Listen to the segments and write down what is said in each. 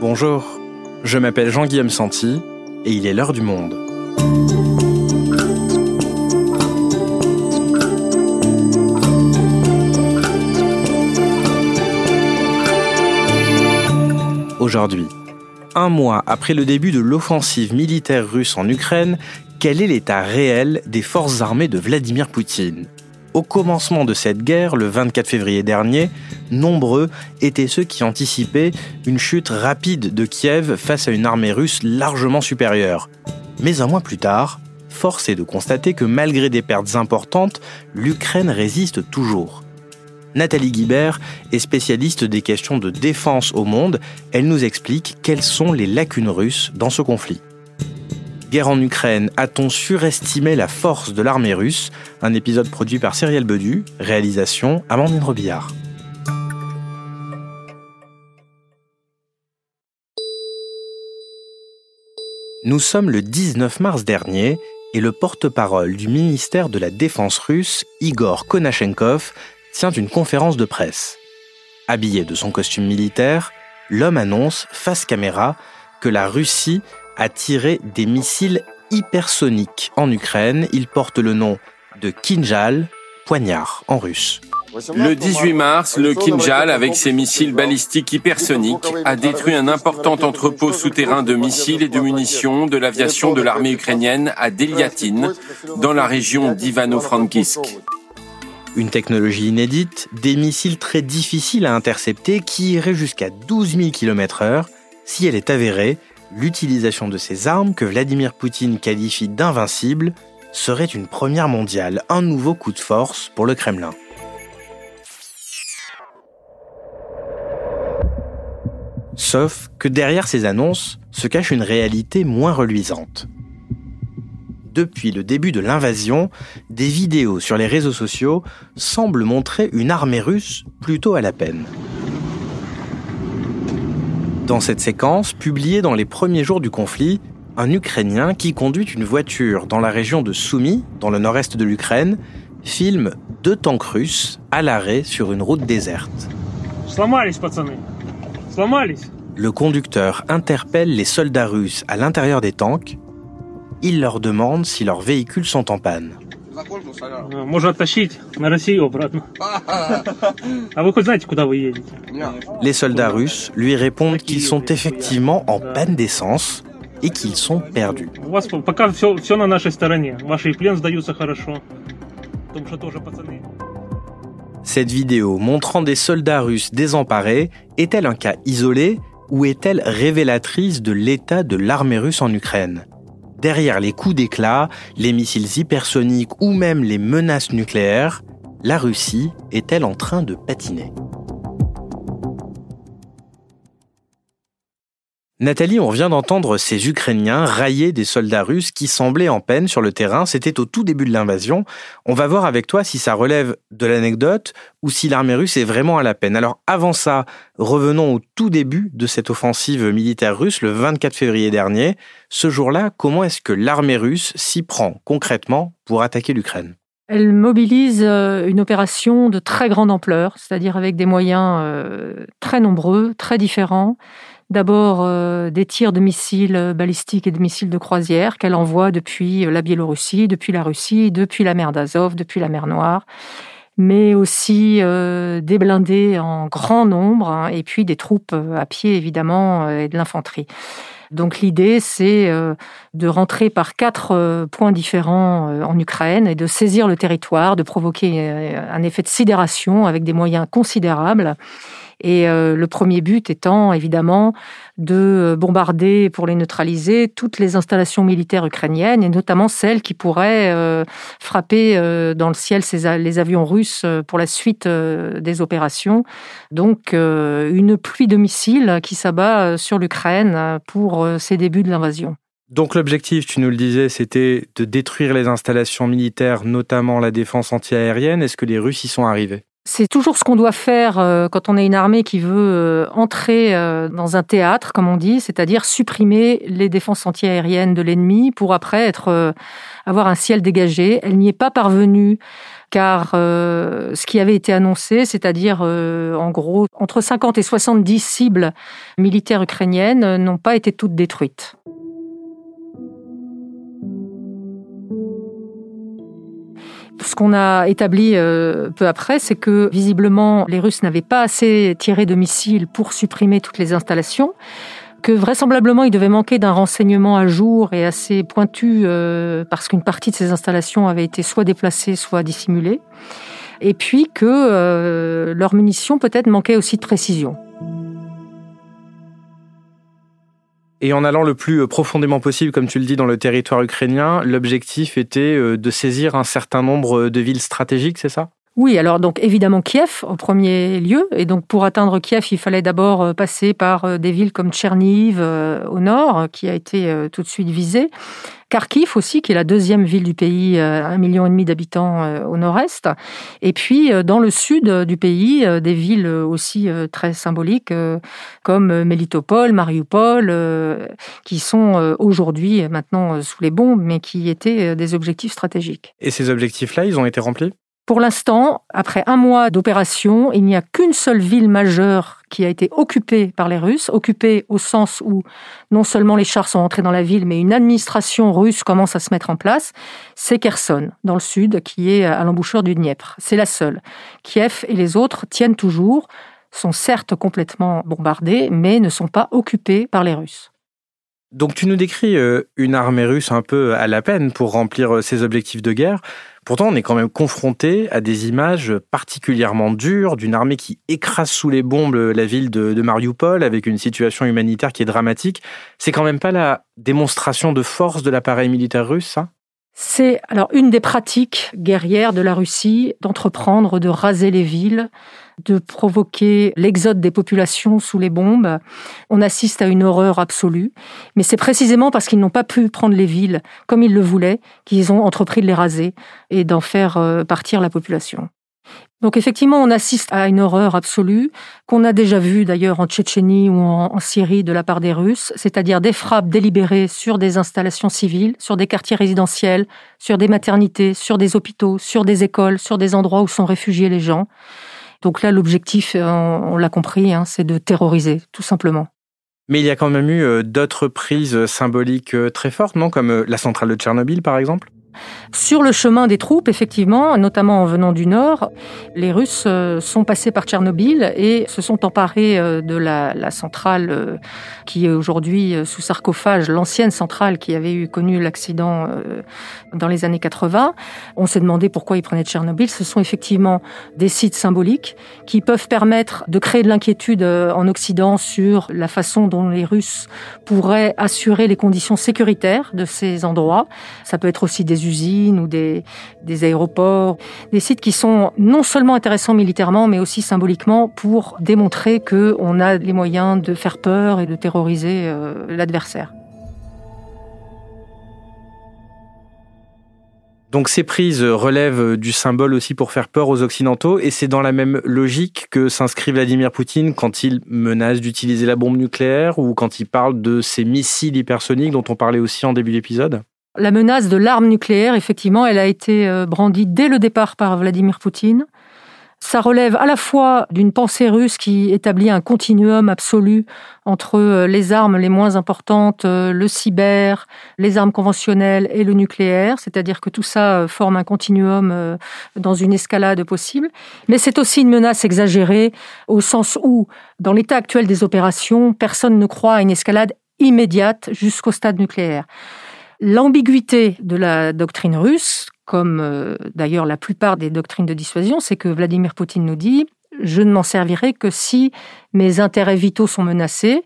Bonjour, je m'appelle Jean-Guillaume Santi et il est l'heure du monde. Aujourd'hui, un mois après le début de l'offensive militaire russe en Ukraine, quel est l'état réel des forces armées de Vladimir Poutine? Au commencement de cette guerre, le 24 février dernier, nombreux étaient ceux qui anticipaient une chute rapide de Kiev face à une armée russe largement supérieure. Mais un mois plus tard, force est de constater que malgré des pertes importantes, l'Ukraine résiste toujours. Nathalie Guibert est spécialiste des questions de défense au monde. Elle nous explique quelles sont les lacunes russes dans ce conflit. Guerre en Ukraine, a-t-on surestimé la force de l'armée russe? Un épisode produit par Cyrielle Bedu, réalisation Amandine Robillard. Nous sommes le 19 mars dernier et le porte-parole du ministère de la Défense russe, Igor Konashenkov, tient une conférence de presse. Habillé de son costume militaire, l'homme annonce face caméra que la Russie a tiré des missiles hypersoniques en Ukraine. Il porte le nom de Kinjal, poignard en russe. Le 18 mars, le Kinjal, avec ses missiles balistiques hypersoniques, a détruit un important entrepôt souterrain de missiles et de munitions de l'aviation de l'armée ukrainienne à Deliatin, dans la région d'Ivano-Frankivsk. Une technologie inédite, des missiles très difficiles à intercepter qui iraient jusqu'à 12 000 km/h. Si elle est avérée, l'utilisation de ces armes que Vladimir Poutine qualifie d'invincibles serait une première mondiale, un nouveau coup de force pour le Kremlin. Sauf que derrière ces annonces se cache une réalité moins reluisante. Depuis le début de l'invasion, des vidéos sur les réseaux sociaux semblent montrer une armée russe plutôt à la peine. Dans cette séquence, publiée dans les premiers jours du conflit, un Ukrainien qui conduit une voiture dans la région de Soumy, dans le nord-est de l'Ukraine, filme deux tanks russes à l'arrêt sur une route déserte. Le conducteur interpelle les soldats russes à l'intérieur des tanks. Il leur demande si leurs véhicules sont en panne. Les soldats russes lui répondent qu'ils sont effectivement en panne d'essence et qu'ils sont perdus. Cette vidéo montrant des soldats russes désemparés est-elle un cas isolé ou est-elle révélatrice de l'état de l'armée russe en Ukraine? Derrière les coups d'éclat, les missiles hypersoniques ou même les menaces nucléaires, la Russie est-elle en train de patiner? Nathalie, on vient d'entendre ces Ukrainiens railler des soldats russes qui semblaient en peine sur le terrain. C'était au tout début de l'invasion. On va voir avec toi si ça relève de l'anecdote ou si l'armée russe est vraiment à la peine. Alors avant ça, revenons au tout début de cette offensive militaire russe, le 24 février dernier. Ce jour-là, comment est-ce que l'armée russe s'y prend concrètement pour attaquer l'Ukraine? Elle mobilise euh, une opération de très grande ampleur, c'est-à-dire avec des moyens euh, très nombreux, très différents. D'abord euh, des tirs de missiles balistiques et de missiles de croisière qu'elle envoie depuis euh, la Biélorussie, depuis la Russie, depuis la mer d'Azov, depuis la mer Noire, mais aussi euh, des blindés en grand nombre hein, et puis des troupes à pied évidemment et de l'infanterie. Donc l'idée, c'est de rentrer par quatre points différents en Ukraine et de saisir le territoire, de provoquer un effet de sidération avec des moyens considérables et euh, le premier but étant évidemment de bombarder pour les neutraliser toutes les installations militaires ukrainiennes et notamment celles qui pourraient euh, frapper euh, dans le ciel les avions russes pour la suite des opérations. Donc une pluie de missiles qui s'abat sur l'Ukraine pour ces débuts de l'invasion. Donc l'objectif, tu nous le disais, c'était de détruire les installations militaires, notamment la défense antiaérienne. Est-ce que les Russes y sont arrivés? C'est toujours ce qu'on doit faire euh, quand on est une armée qui veut euh, entrer euh, dans un théâtre, comme on dit, c'est-à-dire supprimer les défenses antiaériennes de l'ennemi pour après être, avoir un ciel dégagé. Elle n'y est pas parvenue car ce qui avait été annoncé, c'est-à-dire en gros entre 50 et 70 cibles militaires ukrainiennes, n'ont pas été toutes détruites. Ce qu'on a établi euh, peu après, c'est que visiblement les Russes n'avaient pas assez tiré de missiles pour supprimer toutes les installations, que vraisemblablement il devait manquer d'un renseignement à jour et assez pointu euh, parce qu'une partie de ces installations avait été soit déplacée, soit dissimulée, et puis que euh, leurs munitions peut-être manquaient aussi de précision. Et en allant le plus euh, profondément possible, comme tu le dis, dans le territoire ukrainien, l'objectif était euh, de saisir un certain nombre euh, de villes stratégiques, c'est ça? Oui, alors donc évidemment Kiev au premier lieu, et donc pour atteindre Kiev, il fallait d'abord passer par des villes comme Tcherniv au nord, qui a été tout de suite visée, Kharkiv aussi, qui est la deuxième ville du pays, euh, un million et demi d'habitants euh, au nord-est. Et puis euh, dans le sud du pays, des villes aussi très symboliques comme Melitopol, Mariupol, qui sont aujourd'hui maintenant sous les bombes, mais qui étaient des objectifs stratégiques. Et ces objectifs-là, ils ont été remplis? Pour l'instant, après un mois d'opération, il n'y a qu'une seule ville majeure qui a été occupée par les Russes, occupée au sens où non seulement les chars sont entrés dans la ville, mais une administration russe commence à se mettre en place, c'est Kherson, dans le sud, qui est à l'embouchure du Dniepr. C'est la seule. Kiev et les autres tiennent toujours, sont certes complètement bombardés, mais ne sont pas occupés par les Russes. Donc tu nous décris euh, une armée russe un peu à la peine pour remplir euh, ses objectifs de guerre. Pourtant, on est quand même confronté à des images particulièrement dures d'une armée qui écrase sous les bombes la ville de, de Mariupol avec une situation humanitaire qui est dramatique. C'est quand même pas la démonstration de force de l'appareil militaire russe, ça? C'est alors une des pratiques guerrières de la Russie d'entreprendre de raser les villes, de provoquer l'exode des populations sous les bombes. On assiste à une horreur absolue, mais c'est précisément parce qu'ils n'ont pas pu prendre les villes comme ils le voulaient qu'ils ont entrepris de les raser et d'en faire euh, partir la population. Donc effectivement, on assiste à une horreur absolue qu'on a déjà vue d'ailleurs en Tchétchénie ou en, Syrie de la part des Russes, c'est-à-dire des frappes délibérées sur des installations civiles, sur des quartiers résidentiels, sur des maternités, sur des hôpitaux, sur des écoles, sur des endroits où sont réfugiés les gens. Donc là, l'objectif, euh, on, l'a compris, hein, c'est de terroriser, tout simplement. Mais il y a quand même eu euh, d'autres prises symboliques euh, très fortes, non? Comme la centrale de Tchernobyl, par exemple? Sur le chemin des troupes, effectivement, notamment en venant du nord, les Russes euh, sont passés par Tchernobyl et se sont emparés euh, de la, centrale euh, qui est aujourd'hui sous sarcophage, l'ancienne centrale qui avait eu connu l'accident dans les années 80. On s'est demandé pourquoi ils prenaient Tchernobyl. Ce sont effectivement des sites symboliques qui peuvent permettre de créer de l'inquiétude en Occident sur la façon dont les Russes pourraient assurer les conditions sécuritaires de ces endroits. Ça peut être aussi des usines ou des, des aéroports, des sites qui sont non seulement intéressants militairement, mais aussi symboliquement pour démontrer qu'on a les moyens de faire peur et de terroriser euh, l'adversaire. Donc ces prises relèvent du symbole aussi pour faire peur aux Occidentaux, et c'est dans la même logique que s'inscrit Vladimir Poutine quand il menace d'utiliser la bombe nucléaire ou quand il parle de ces missiles hypersoniques dont on parlait aussi en début d'épisode? La menace de l'arme nucléaire, effectivement, elle a été euh, brandie dès le départ par Vladimir Poutine. Ça relève à la fois d'une pensée russe qui établit un continuum absolu entre euh, les armes les moins importantes, euh, le cyber, les armes conventionnelles et le nucléaire, c'est-à-dire que tout ça forme un continuum dans une escalade possible. Mais c'est aussi une menace exagérée au sens où, dans l'état actuel des opérations, personne ne croit à une escalade immédiate jusqu'au stade nucléaire. L'ambiguïté de la doctrine russe, comme euh, d'ailleurs la plupart des doctrines de dissuasion, c'est que Vladimir Poutine nous dit je ne m'en servirai que si mes intérêts vitaux sont menacés.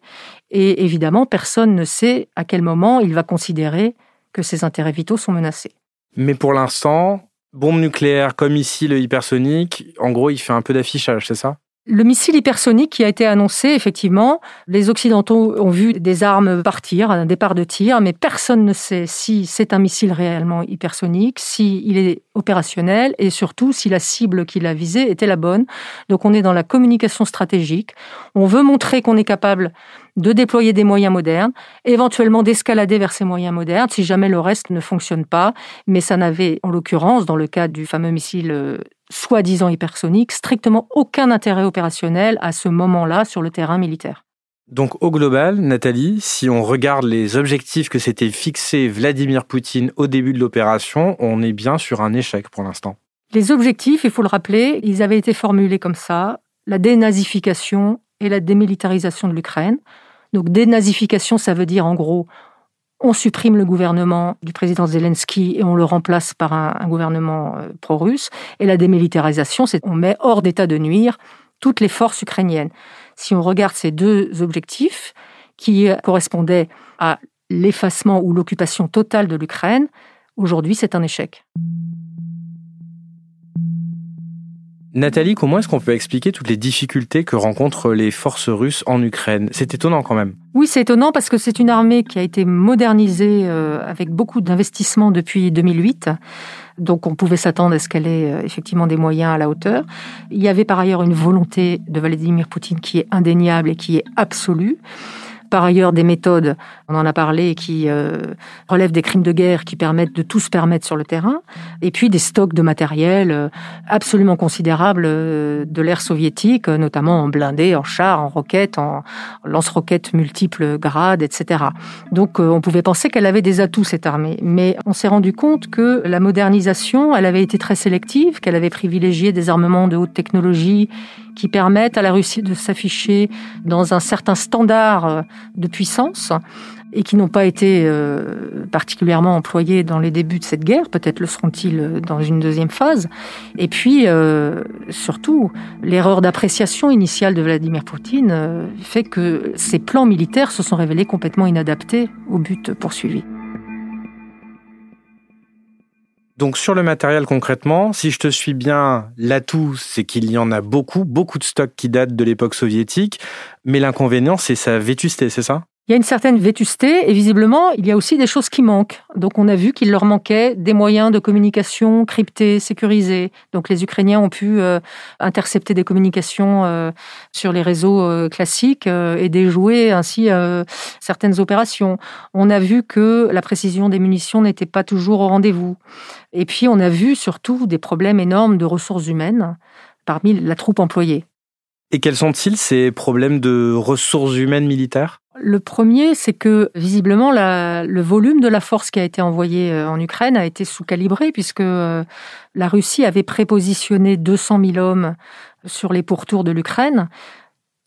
Et évidemment, personne ne sait à quel moment il va considérer que ses intérêts vitaux sont menacés. Mais pour l'instant, bombe nucléaire comme ici le hypersonique, en gros, il fait un peu d'affichage, c'est ça? Le missile hypersonique qui a été annoncé, effectivement, les Occidentaux ont vu des armes partir, un départ de tir, mais personne ne sait si c'est un missile réellement hypersonique, s'il il est opérationnel et surtout si la cible qu'il a visée était la bonne. Donc on est dans la communication stratégique. On veut montrer qu'on est capable de déployer des moyens modernes, éventuellement d'escalader vers ces moyens modernes si jamais le reste ne fonctionne pas. Mais ça n'avait, en l'occurrence, dans le cas du fameux missile euh, soi-disant hypersonique, strictement aucun intérêt opérationnel à ce moment-là sur le terrain militaire. Donc au global, Nathalie, si on regarde les objectifs que s'était fixé Vladimir Poutine au début de l'opération, on est bien sur un échec pour l'instant. Les objectifs, il faut le rappeler, ils avaient été formulés comme ça, la dénazification et la démilitarisation de l'Ukraine. Donc dénazification, ça veut dire en gros, on supprime le gouvernement du président Zelensky et on le remplace par un, gouvernement euh, pro-russe. Et la démilitarisation, c'est on met hors d'état de nuire toutes les forces ukrainiennes. Si on regarde ces deux objectifs, qui correspondaient à l'effacement ou l'occupation totale de l'Ukraine, aujourd'hui c'est un échec. Nathalie, comment est-ce qu'on peut expliquer toutes les difficultés que rencontrent les forces russes en Ukraine? C'est étonnant quand même. Oui, c'est étonnant parce que c'est une armée qui a été modernisée euh, avec beaucoup d'investissements depuis 2008. Donc on pouvait s'attendre à ce qu'elle ait euh, effectivement des moyens à la hauteur. Il y avait par ailleurs une volonté de Vladimir Poutine qui est indéniable et qui est absolue par ailleurs des méthodes, on en a parlé, qui euh, relèvent des crimes de guerre qui permettent de tout se permettre sur le terrain, et puis des stocks de matériel euh, absolument considérables euh, de l'ère soviétique, notamment en blindés, en chars, en roquettes, en lance-roquettes multiples grades, etc. Donc on pouvait penser qu'elle avait des atouts, cette armée, mais on s'est rendu compte que la modernisation, elle avait été très sélective, qu'elle avait privilégié des armements de haute technologie qui permettent à la Russie de s'afficher dans un certain standard euh, de puissance et qui n'ont pas été euh, particulièrement employés dans les débuts de cette guerre, peut-être le seront-ils euh, dans une deuxième phase. Et puis, surtout, l'erreur d'appréciation initiale de Vladimir Poutine fait que ces plans militaires se sont révélés complètement inadaptés au but poursuivi. Donc sur le matériel concrètement, si je te suis bien, l'atout, c'est qu'il y en a beaucoup, beaucoup de stocks qui datent de l'époque soviétique, mais l'inconvénient, c'est sa vétusté, c'est ça? Il y a une certaine vétusté et visiblement, il y a aussi des choses qui manquent. Donc on a vu qu'il leur manquait des moyens de communication cryptés, sécurisés. Donc les Ukrainiens ont pu euh, intercepter des communications euh, sur les réseaux euh, classiques et déjouer ainsi certaines opérations. On a vu que la précision des munitions n'était pas toujours au rendez-vous. Et puis on a vu surtout des problèmes énormes de ressources humaines parmi la troupe employée. Et quels sont-ils ces problèmes de ressources humaines militaires? Le premier, c'est que visiblement le volume de la force qui a été envoyée euh, en Ukraine a été sous-calibré puisque euh, la Russie avait prépositionné 200 000 hommes sur les pourtours de l'Ukraine,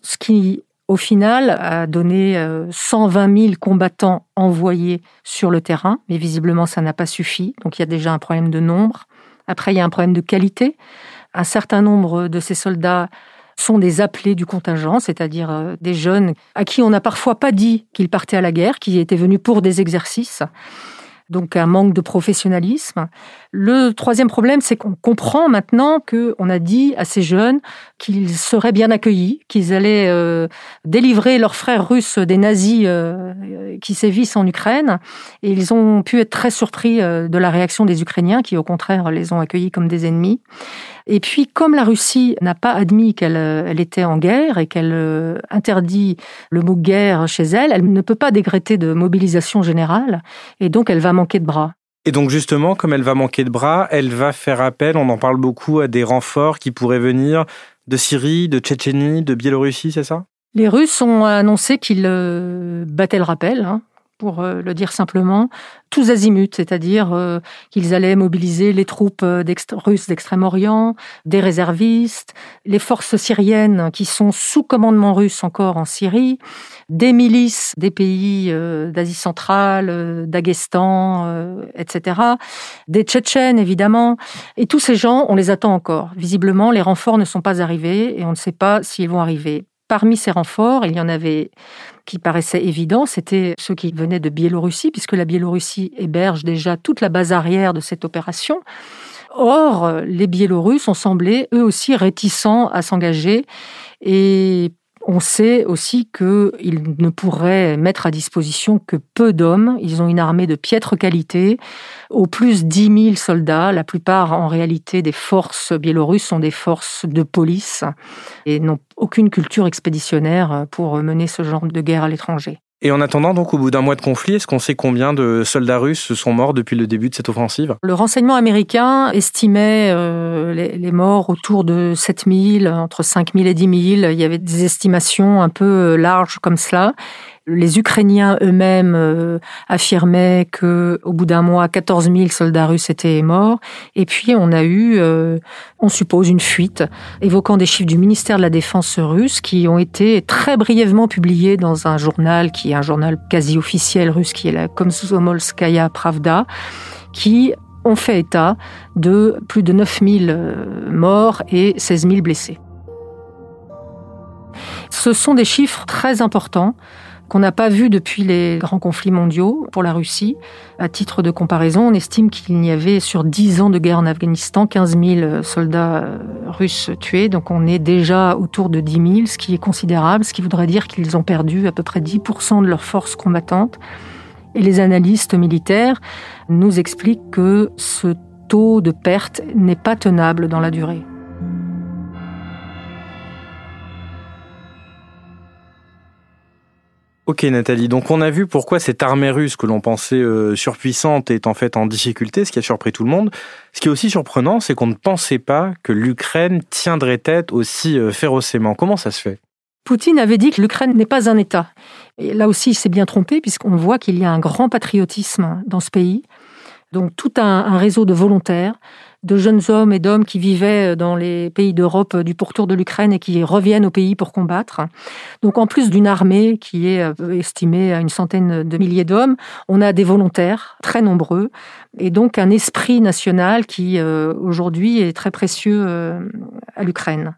ce qui au final a donné 120 euh, 000 combattants envoyés sur le terrain, mais visiblement ça n'a pas suffi. Donc il y a déjà un problème de nombre. Après, il y a un problème de qualité. Un certain nombre de ces soldats sont des appelés du contingent, c'est-à-dire euh, des jeunes à qui on n'a parfois pas dit qu'ils partaient à la guerre, qui étaient venus pour des exercices. Donc un manque de professionnalisme. Le troisième problème, c'est qu'on comprend maintenant qu'on a dit à ces jeunes qu'ils seraient bien accueillis, qu'ils allaient euh, délivrer leurs frères russes des nazis euh, qui sévissent en Ukraine. Et ils ont pu être très surpris de la réaction des Ukrainiens, qui au contraire les ont accueillis comme des ennemis. Et puis, comme la Russie n'a pas admis qu'elle euh, était en guerre et qu'elle euh, interdit le mot guerre chez elle, elle ne peut pas décréter de mobilisation générale et donc elle va manquer de bras. Et donc justement, comme elle va manquer de bras, elle va faire appel, on en parle beaucoup, à des renforts qui pourraient venir de Syrie, de Tchétchénie, de Biélorussie, c'est ça? Les Russes ont annoncé qu'ils euh, battaient le rappel. Hein pour euh, le dire simplement, tous azimuts, c'est-à-dire euh, qu'ils allaient mobiliser les troupes euh, russes d'Extrême-Orient, des réservistes, les forces syriennes qui sont sous commandement russe encore en Syrie, des milices des pays d'Asie centrale, d'Aguestan, etc., des Tchétchènes évidemment, et tous ces gens, on les attend encore. Visiblement, les renforts ne sont pas arrivés et on ne sait pas s'ils vont arriver. Parmi ces renforts, il y en avait qui paraissaient évidents, c'était ceux qui venaient de Biélorussie, puisque la Biélorussie héberge déjà toute la base arrière de cette opération. Or, les Biélorusses ont semblé eux aussi réticents à s'engager et on sait aussi qu'ils ne pourraient mettre à disposition que peu d'hommes. Ils ont une armée de piètre qualité, au plus 10 000 soldats. La plupart, en réalité, des forces biélorusses sont des forces de police et n'ont aucune culture expéditionnaire pour mener ce genre de guerre à l'étranger. Et en attendant, donc, au bout d'un mois de conflit, est-ce qu'on sait combien de soldats russes sont morts depuis le début de cette offensive? Le renseignement américain estimait euh, les, morts autour de 7000, entre 5000 et 10 000. Il y avait des estimations un peu euh, larges comme cela. Les Ukrainiens eux-mêmes euh, affirmaient que, au bout d'un mois, 14 000 soldats russes étaient morts. Et puis, on a eu, euh, on suppose, une fuite, évoquant des chiffres du ministère de la Défense russe qui ont été très brièvement publiés dans un journal qui est un journal quasi officiel russe, qui est la Komsomolskaya Pravda, qui ont fait état de plus de 9 000 euh, morts et 16 000 blessés. Ce sont des chiffres très importants qu'on n'a pas vu depuis les grands conflits mondiaux pour la Russie. À titre de comparaison, on estime qu'il y avait sur 10 ans de guerre en Afghanistan 15 000 soldats euh, russes tués. Donc on est déjà autour de 10 000, ce qui est considérable, ce qui voudrait dire qu'ils ont perdu à peu près 10% de leurs forces combattantes. Et les analystes militaires nous expliquent que ce taux de perte n'est pas tenable dans la durée. Ok Nathalie, donc on a vu pourquoi cette armée russe que l'on pensait euh, surpuissante est en fait en difficulté, ce qui a surpris tout le monde. Ce qui est aussi surprenant, c'est qu'on ne pensait pas que l'Ukraine tiendrait tête aussi euh, férocement. Comment ça se fait? Poutine avait dit que l'Ukraine n'est pas un État. Et là aussi, il s'est bien trompé puisqu'on voit qu'il y a un grand patriotisme dans ce pays. Donc tout un réseau de volontaires de jeunes hommes et d'hommes qui vivaient dans les pays d'Europe euh, du pourtour de l'Ukraine et qui reviennent au pays pour combattre. Donc en plus d'une armée qui est euh, estimée à une centaine de milliers d'hommes, on a des volontaires très nombreux et donc un esprit national qui euh, aujourd'hui est très précieux à l'Ukraine.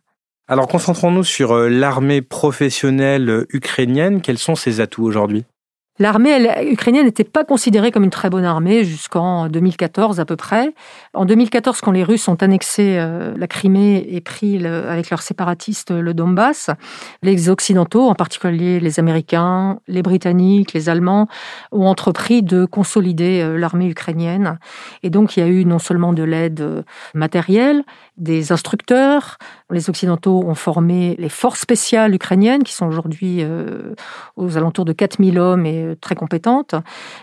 Alors concentrons-nous sur l'armée professionnelle ukrainienne. Quels sont ses atouts aujourd'hui? L'armée ukrainienne n'était pas considérée comme une très bonne armée jusqu'en 2014 à peu près. En 2014, quand les Russes ont annexé euh, la Crimée et pris avec leurs séparatistes le Donbass, les Occidentaux, en particulier les Américains, les Britanniques, les Allemands, ont entrepris de consolider euh, l'armée ukrainienne. Et donc il y a eu non seulement de l'aide euh, matérielle, des instructeurs. Les Occidentaux ont formé les forces spéciales ukrainiennes, qui sont aujourd'hui aux alentours de 4000 hommes et très compétente.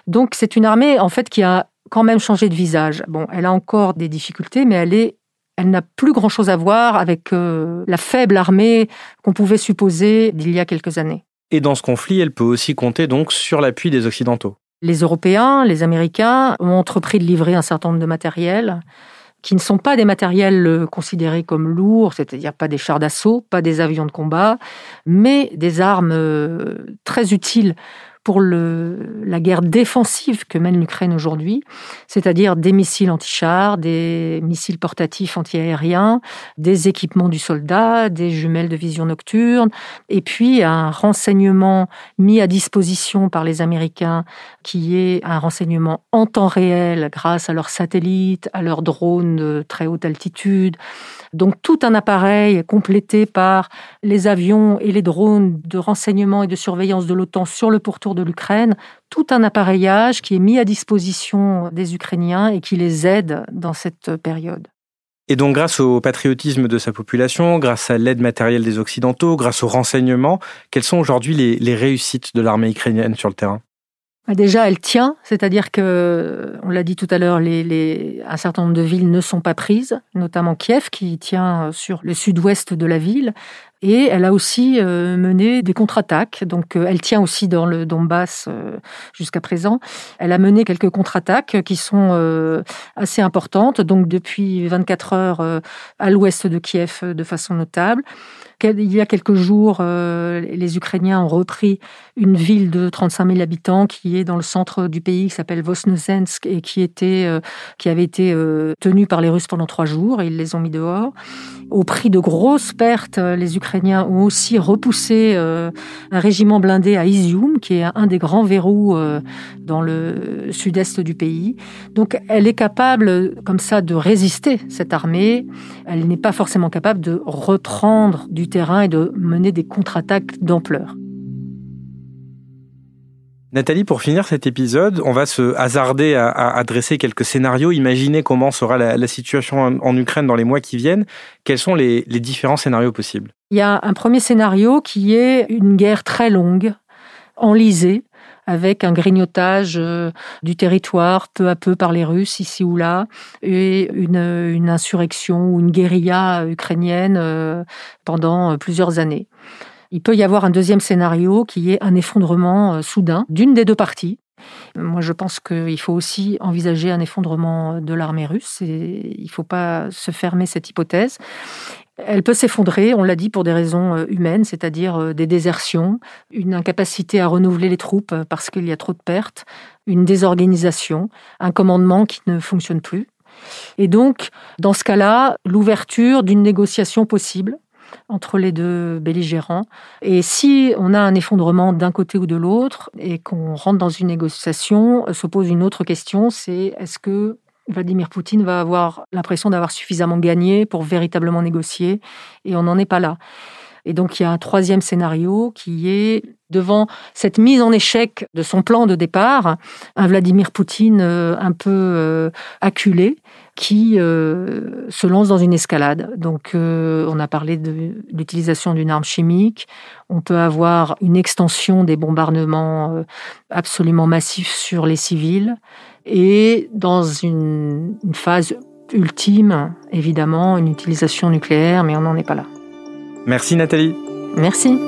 Donc c'est une armée en fait qui a quand même changé de visage. Bon, elle a encore des difficultés, mais elle est elle n'a plus grand-chose à voir avec euh, la faible armée qu'on pouvait supposer d'il y a quelques années. Et dans ce conflit, elle peut aussi compter donc sur l'appui des Occidentaux. Les Européens, les Américains ont entrepris de livrer un certain nombre de matériels qui ne sont pas des matériels euh, considérés comme lourds, c'est-à-dire pas des chars d'assaut, pas des avions de combat, mais des armes euh, très utiles pour la guerre défensive que mène l'Ukraine aujourd'hui, c'est-à-dire des missiles anti-chars, des missiles portatifs anti-aériens, des équipements du soldat, des jumelles de vision nocturne, et puis un renseignement mis à disposition par les Américains qui est un renseignement en temps réel grâce à leurs satellites, à leurs drones de très haute altitude. Donc tout un appareil complété par les avions et les drones de renseignement et de surveillance de l'OTAN sur le pourtour de l'Ukraine, tout un appareillage qui est mis à disposition des Ukrainiens et qui les aide dans cette période. Et donc grâce au patriotisme de sa population, grâce à l'aide matérielle des Occidentaux, grâce au renseignement, quelles sont aujourd'hui les, réussites de l'armée ukrainienne sur le terrain? Bah, Déjà, elle tient, c'est-à-dire que, on l'a dit tout à l'heure, les, un certain nombre de villes ne sont pas prises, notamment Kiev qui tient sur le sud-ouest de la ville. Et elle a aussi euh, mené des contre-attaques. Donc, euh, elle tient aussi dans le Donbass euh, jusqu'à présent. Elle a mené quelques contre-attaques qui sont assez importantes. Donc, depuis 24 heures à l'ouest de Kiev de façon notable. Il y a quelques jours, les Ukrainiens ont repris une ville de 35 000 habitants qui est dans le centre du pays, qui s'appelle Vosnesensk et qui était, qui avait été tenue par les Russes pendant trois jours. Ils les ont mis dehors. Au prix de grosses pertes, les Ukrainiens Ukrainiens ont aussi repoussé un régiment blindé à Izium, qui est un des grands verrous dans le sud-est du pays. Donc elle est capable, comme ça, de résister, cette armée. Elle n'est pas forcément capable de reprendre du terrain et de mener des contre-attaques d'ampleur. Nathalie, pour finir cet épisode, on va se hasarder à, dresser quelques scénarios, imaginer comment sera la, situation en, Ukraine dans les mois qui viennent. Quels sont les, différents scénarios possibles? Il y a un premier scénario qui est une guerre très longue, enlisée, avec un grignotage euh, du territoire peu à peu par les Russes ici ou là, et une, insurrection ou une guérilla ukrainienne euh, pendant plusieurs années. Il peut y avoir un deuxième scénario qui est un effondrement euh, soudain d'une des deux parties. Moi, je pense qu'il faut aussi envisager un effondrement de l'armée russe. Et il ne faut pas se fermer cette hypothèse. Elle peut s'effondrer, on l'a dit, pour des raisons euh, humaines, c'est-à-dire euh, des désertions, une incapacité à renouveler les troupes parce qu'il y a trop de pertes, une désorganisation, un commandement qui ne fonctionne plus. Et donc, dans ce cas-là, l'ouverture d'une négociation possible entre les deux belligérants. Et si on a un effondrement d'un côté ou de l'autre et qu'on rentre dans une négociation, se pose une autre question, c'est est-ce que Vladimir Poutine va avoir l'impression d'avoir suffisamment gagné pour véritablement négocier Et on n'en est pas là. Et donc il y a un troisième scénario qui est devant cette mise en échec de son plan de départ, un Vladimir Poutine euh, un peu euh, acculé qui euh, se lance dans une escalade. Donc on a parlé de l'utilisation d'une arme chimique, on peut avoir une extension des bombardements absolument massifs sur les civils et dans une phase ultime, évidemment, une utilisation nucléaire, mais on n'en est pas là. Merci Nathalie. Merci.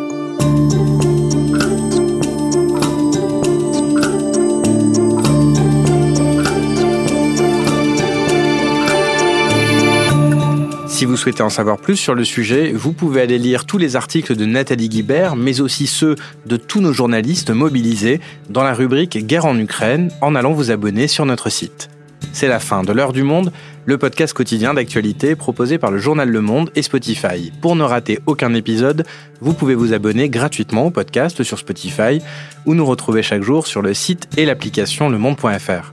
Si vous souhaitez en savoir plus sur le sujet, vous pouvez aller lire tous les articles de Nathalie Guibert, mais aussi ceux de tous nos journalistes mobilisés dans la rubrique Guerre en Ukraine en allant vous abonner sur notre site. C'est la fin de l'heure du monde, le podcast quotidien d'actualité proposé par le journal Le Monde et Spotify. Pour ne rater aucun épisode, vous pouvez vous abonner gratuitement au podcast sur Spotify ou nous retrouver chaque jour sur le site et l'application lemonde.fr.